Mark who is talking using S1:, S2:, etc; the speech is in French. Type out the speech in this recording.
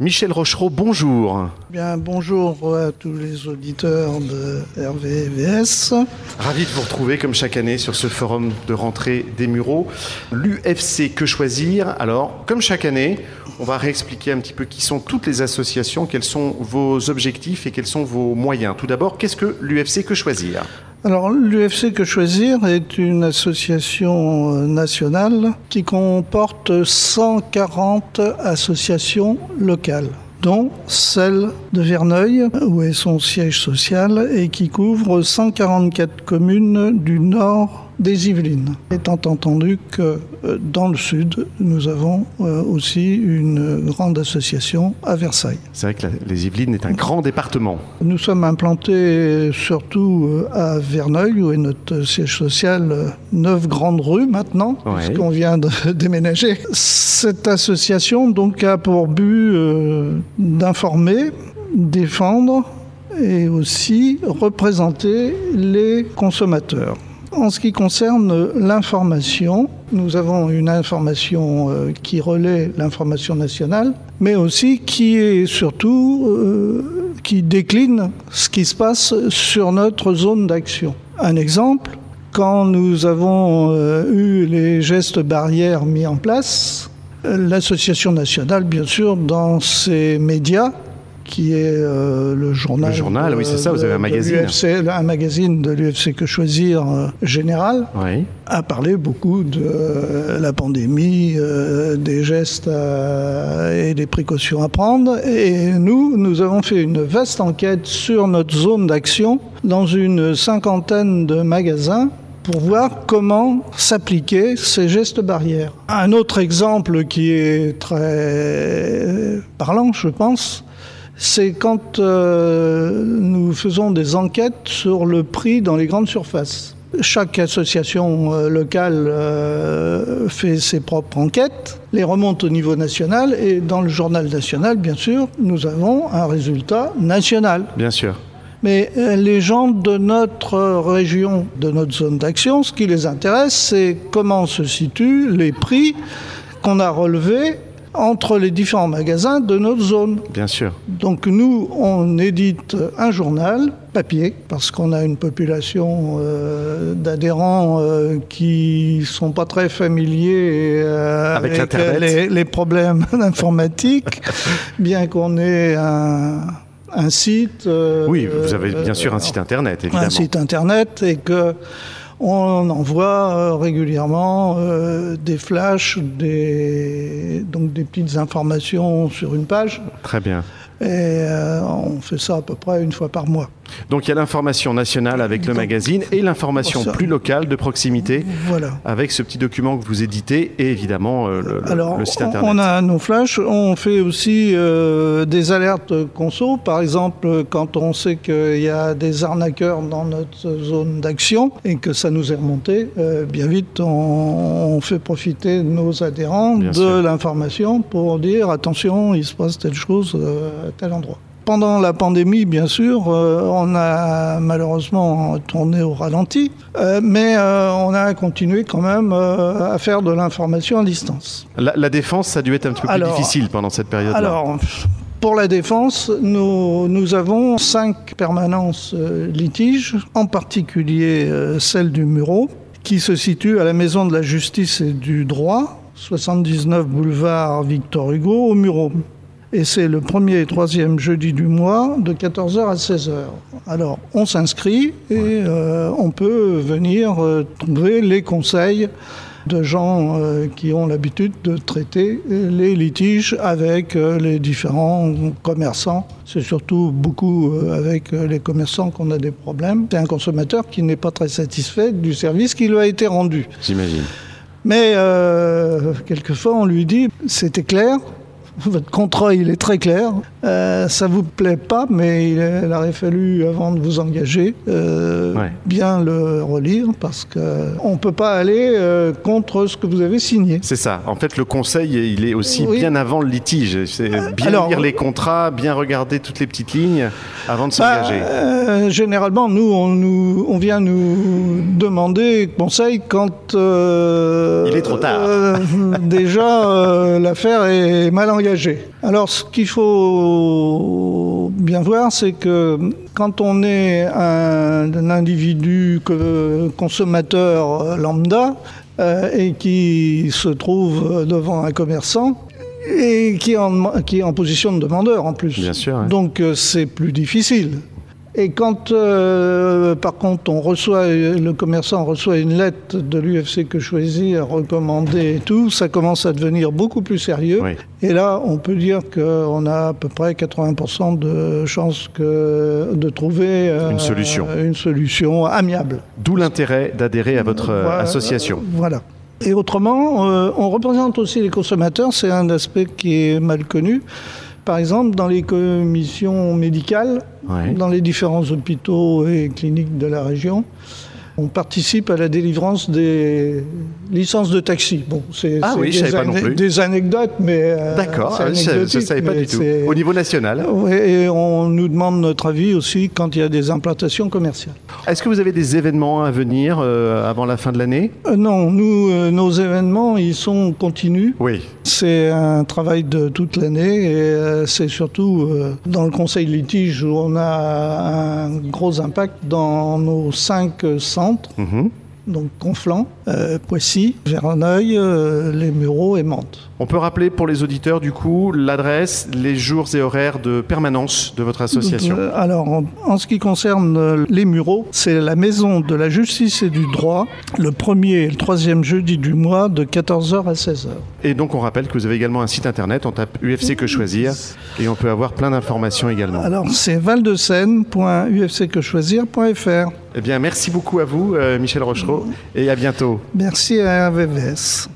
S1: Michel Rochereau, bonjour.
S2: Bien, bonjour à tous les auditeurs de RVVS.
S1: Ravi de vous retrouver comme chaque année sur ce forum de rentrée des Mureaux. L'UFC Que Choisir? Alors, comme chaque année, on va réexpliquer un petit peu qui sont toutes les associations, quels sont vos objectifs et quels sont vos moyens. Tout d'abord, qu'est-ce que l'UFC Que Choisir?
S2: Alors, l'UFC Que Choisir est une association euh, nationale qui comporte 140 associations locales dont celle de Verneuil, où est son siège social, et qui couvre 144 communes du nord des Yvelines. Étant entendu que euh, dans le sud, nous avons euh, aussi une grande association à Versailles.
S1: C'est vrai que les Yvelines est un grand département.
S2: Nous sommes implantés surtout euh, à Verneuil, où est notre siège social, neuf grandes rues maintenant, puisqu'on vient de déménager. Cette association donc a pour but d'informer, défendre et aussi représenter les consommateurs. En ce qui concerne l'information, nous avons une information euh, qui relaie l'information nationale, mais aussi qui est surtout euh, qui décline ce qui se passe sur notre zone d'action. Un exemple, quand nous avons euh, eu les gestes barrières mis en place, l'association nationale, bien sûr, dans ses médias, qui est euh, le journal.
S1: Le journal, oui, c'est ça, vous avez un magazine.
S2: un magazine de l'UFC Que Choisir euh, Général, oui. a parlé beaucoup de euh, la pandémie, des gestes et des précautions à prendre. Et nous, nous avons fait une vaste enquête sur notre zone d'action dans une cinquantaine de magasins pour voir comment s'appliquer ces gestes barrières. Un autre exemple qui est très parlant, je pense, c'est quand euh, nous faisons des enquêtes sur le prix dans les grandes surfaces. Chaque association euh, locale euh, fait ses propres enquêtes, les remonte au niveau national et dans le journal national, bien sûr, nous avons un résultat national.
S1: Bien sûr.
S2: Mais les gens de notre région, de notre zone d'action, ce qui les intéresse, c'est comment se situent les prix qu'on a relevés entre les différents magasins de notre zone.
S1: Bien sûr.
S2: Donc nous, on édite un journal papier parce qu'on a une population euh, d'adhérents euh, qui sont pas très familiers
S1: euh, avec,
S2: les, problèmes informatiques, bien qu'on ait un, un site.
S1: oui, vous avez bien sûr un site internet, évidemment.
S2: Un site internet et que on envoie euh, régulièrement euh, des flashs, des, donc des petites informations sur une page.
S1: Très bien.
S2: Et euh, on fait ça à peu près une fois par mois.
S1: Donc il y a l'information nationale avec le magazine et l'information plus locale de proximité
S2: voilà.
S1: avec ce petit document que vous éditez et évidemment euh, le, site internet.
S2: On a nos flashs, on fait aussi euh, des alertes conso. Par exemple, quand on sait qu'il y a des arnaqueurs dans notre zone d'action et que ça nous est remonté, euh, bien vite on, fait profiter nos adhérents de l'information pour dire attention, il se passe telle chose à tel endroit. Pendant la pandémie, bien sûr, euh, on a malheureusement tourné au ralenti, euh, mais euh, on a continué quand même à faire de l'information à distance.
S1: La, défense, ça a dû être un petit peu plus difficile pendant cette période-là.
S2: Alors, pour la défense, nous, nous avons cinq permanences litiges, en particulier celle du Muro, qui se situe à la Maison de la Justice et du Droit, 79 boulevard Victor Hugo, au Muro et c'est le premier et troisième jeudi du mois de 14h à 16h. Alors on s'inscrit et euh, on peut venir euh, trouver les conseils de gens euh, qui ont l'habitude de traiter les litiges avec les différents commerçants. C'est surtout beaucoup avec les commerçants qu'on a des problèmes. C'est un consommateur qui n'est pas très satisfait du service qui lui a été rendu.
S1: J'imagine.
S2: Mais quelquefois on lui dit c'était clair, votre contrat, il est très clair. Euh, ça vous plaît pas, mais il, aurait fallu, avant de vous engager, euh, bien le relire parce qu'on ne peut pas aller euh, contre ce que vous avez signé.
S1: C'est ça. En fait, le conseil, il est aussi bien avant le litige. C'est bien lire les contrats, bien regarder toutes les petites lignes avant de
S2: bah,
S1: s'engager.
S2: généralement, nous on, nous, on vient nous demander conseil quand...
S1: il est trop tard.
S2: déjà, l'affaire est mal engagée voyager. Alors, ce qu'il faut bien voir, c'est que quand on est un, individu consommateur lambda euh, et qui se trouve devant un commerçant, et qui est, en, qui est en position de demandeur en plus.
S1: Bien sûr.
S2: Donc euh, c'est plus difficile. Et quand, euh, par contre, on reçoit, le commerçant reçoit une lettre de l'UFC que choisir, recommandée et tout, ça commence à devenir beaucoup plus sérieux. Et là, on peut dire qu'on a à peu près 80% de chances que, de trouver
S1: euh, une, solution.
S2: une solution amiable.
S1: D'où l'intérêt d'adhérer à votre association.
S2: Voilà. Et autrement, euh, on représente aussi les consommateurs, c'est un aspect qui est mal connu. Par exemple, dans les commissions médicales, dans les différents hôpitaux et cliniques de la région, on participe à la délivrance des licences de taxi.
S1: Bon, c'est ah
S2: des, anecdotes, mais.
S1: Euh, D'accord, je ne savais pas du tout. Au niveau national
S2: Oui, et on nous demande notre avis aussi quand il y a des implantations commerciales.
S1: Est-ce que vous avez des événements à venir euh, avant la fin de l'année?
S2: Euh, Non, nous, nos événements, ils sont continus.
S1: Oui.
S2: C'est un travail de toute l'année et c'est surtout dans le conseil litige où on a un gros impact dans nos cinq centres
S1: Mhm.
S2: Donc Conflans, euh, Poissy, Verneuil, euh, Les Mureaux et Mantes.
S1: On peut rappeler pour les auditeurs du coup l'adresse, les jours et horaires de permanence de votre association euh,
S2: Alors en, ce qui concerne les Mureaux, c'est la maison de la justice et du droit, le premier et le troisième jeudi du mois de 14h à 16h.
S1: Et donc on rappelle que vous avez également un site internet, on tape UFC que choisir et on peut avoir plein d'informations également.
S2: Alors c'est valdesseine.ufcquechoisir.fr.
S1: Eh bien, merci beaucoup à vous, euh, Michel Rochereau, et à bientôt.
S2: Merci à VVS.